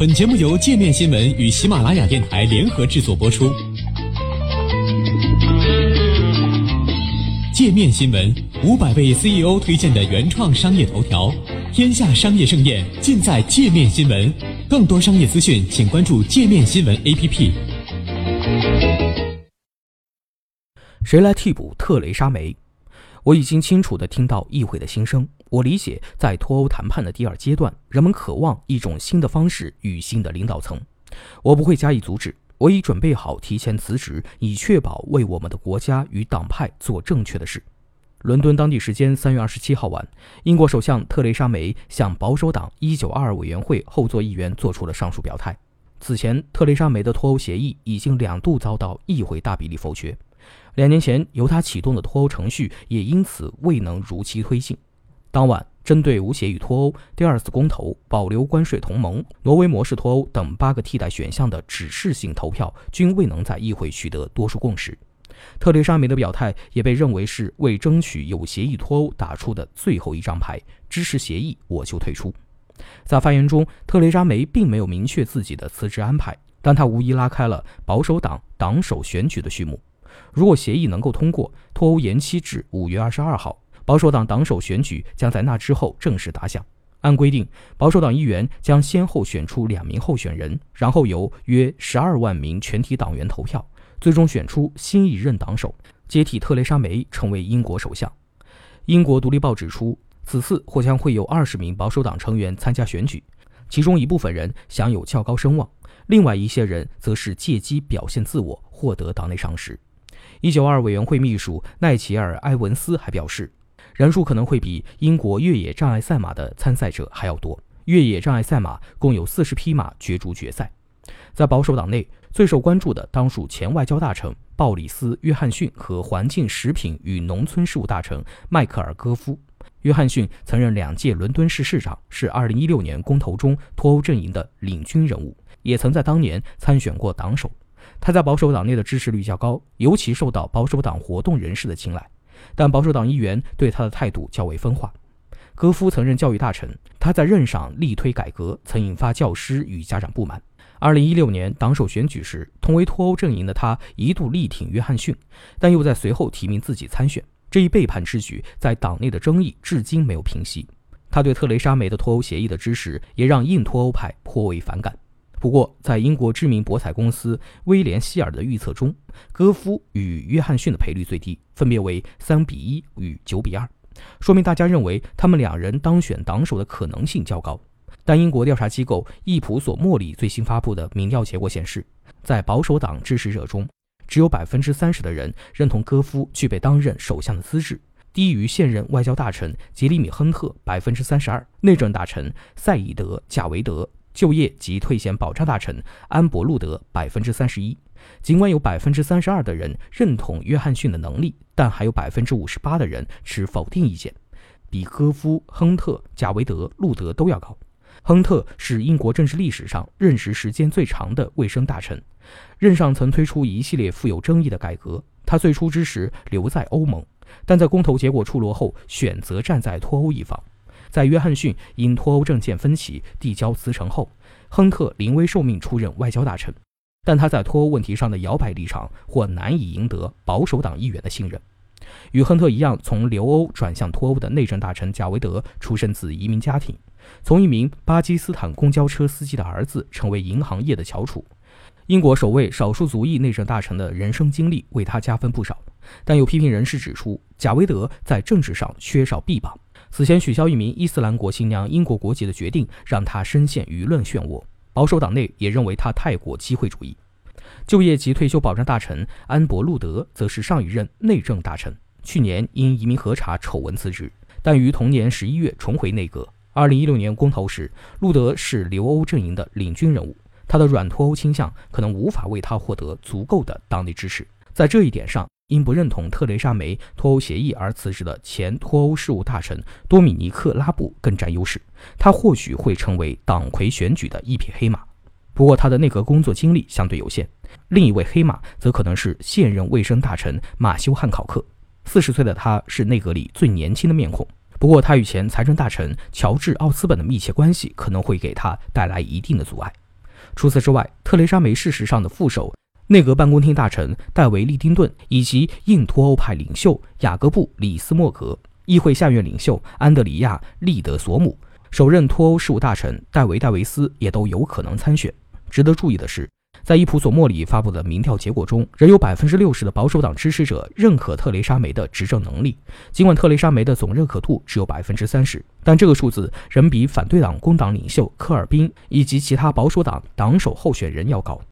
本节目由界面新闻与喜马拉雅电台联合制作播出。界面新闻五百位 CEO 推荐的原创商业头条，天下商业盛宴尽在界面新闻。更多商业资讯，请关注界面新闻 APP。谁来替补特蕾莎梅？我已经清楚地听到议会的心声。我理解，在脱欧谈判的第二阶段，人们渴望一种新的方式与新的领导层。我不会加以阻止。我已准备好提前辞职，以确保为我们的国家与党派做正确的事。伦敦当地时间三月二十七号晚，英国首相特蕾莎梅向保守党一九二二委员会后座议员做出了上述表态。此前，特蕾莎梅的脱欧协议已经两度遭到议会大比例否决。两年前由他启动的脱欧程序也因此未能如期推进。当晚，针对无协议脱欧、第二次公投、保留关税同盟、挪威模式脱欧等八个替代选项的指示性投票均未能在议会取得多数共识。特蕾莎梅的表态也被认为是为争取有协议脱欧打出的最后一张牌，支持协议我就退出。在发言中，特蕾莎梅并没有明确自己的辞职安排，但她无疑拉开了保守党党首选举的序幕。如果协议能够通过，脱欧延期至五月二十二号，保守党党首选举将在那之后正式打响。按规定，保守党议员将先后选出两名候选人，然后由约十二万名全体党员投票，最终选出新一任党首，接替特蕾莎梅成为英国首相。英国独立报指出，此次或将会有二十名保守党成员参加选举，其中一部分人享有较高声望，另外一些人则是借机表现自我，获得党内赏识。一九二委员会秘书奈齐尔·埃文斯还表示，人数可能会比英国越野障碍赛马的参赛者还要多。越野障碍赛马共有四十匹马角逐决赛。在保守党内最受关注的当属前外交大臣鲍里斯·约翰逊和环境、食品与农村事务大臣迈克尔·戈夫。约翰逊曾任两届伦敦市市长，是2016年公投中脱欧阵营的领军人物，也曾在当年参选过党首。他在保守党内的支持率较高，尤其受到保守党活动人士的青睐，但保守党议员对他的态度较为分化。戈夫曾任教育大臣，他在任上力推改革，曾引发教师与家长不满。2016年党首选举时，同为脱欧阵营的他一度力挺约翰逊，但又在随后提名自己参选。这一背叛之举在党内的争议至今没有平息。他对特蕾莎梅的脱欧协议的支持，也让硬脱欧派颇为反感。不过，在英国知名博彩公司威廉希尔的预测中，戈夫与约翰逊的赔率最低，分别为三比一与九比二，说明大家认为他们两人当选党首的可能性较高。但英国调查机构易普索莫里最新发布的民调结果显示，在保守党支持者中，只有百分之三十的人认同戈夫具备当任首相的资质，低于现任外交大臣杰里米·亨特百分之三十二，内政大臣赛义德·贾维德。就业及退险保障大臣安伯路德百分之三十一，尽管有百分之三十二的人认同约翰逊的能力，但还有百分之五十八的人持否定意见，比戈夫、亨特、贾维德、路德都要高。亨特是英国政治历史上任职时间最长的卫生大臣，任上曾推出一系列富有争议的改革。他最初支持留在欧盟，但在公投结果出炉后，选择站在脱欧一方。在约翰逊因脱欧政见分歧递交辞呈后，亨特临危受命出任外交大臣，但他在脱欧问题上的摇摆立场或难以赢得保守党议员的信任。与亨特一样，从留欧转向脱欧的内政大臣贾维德出身自移民家庭，从一名巴基斯坦公交车司机的儿子成为银行业的翘楚。英国首位少数族裔内政大臣的人生经历为他加分不少，但有批评人士指出，贾维德在政治上缺少臂膀。此前取消一名伊斯兰国新娘英国国籍的决定，让他深陷舆论漩涡。保守党内也认为他太过机会主义。就业及退休保障大臣安伯路德则是上一任内政大臣，去年因移民核查丑闻辞职，但于同年十一月重回内阁。二零一六年公投时，路德是留欧阵营的领军人物，他的软脱欧倾向可能无法为他获得足够的党内支持。在这一点上。因不认同特蕾莎梅脱欧协议而辞职的前脱欧事务大臣多米尼克·拉布更占优势，他或许会成为党魁选举的一匹黑马。不过，他的内阁工作经历相对有限。另一位黑马则可能是现任卫生大臣马修·汉考克。四十岁的他是内阁里最年轻的面孔。不过，他与前财政大臣乔治·奥斯本的密切关系可能会给他带来一定的阻碍。除此之外，特蕾莎梅事实上的副手、内阁办公厅大臣戴维·利丁顿以及硬脱欧派领袖雅各布·里斯莫格、议会下院领袖安德里亚·利德索姆、首任脱欧事务大臣戴维·戴维斯也都有可能参选。值得注意的是。在伊普索莫里发布的民调结果中，仍有百分之六十的保守党支持者认可特蕾莎梅的执政能力。尽管特蕾莎梅的总认可度只有百分之三十，但这个数字仍比反对党工党领袖科尔宾以及其他保守党党首候选人要高。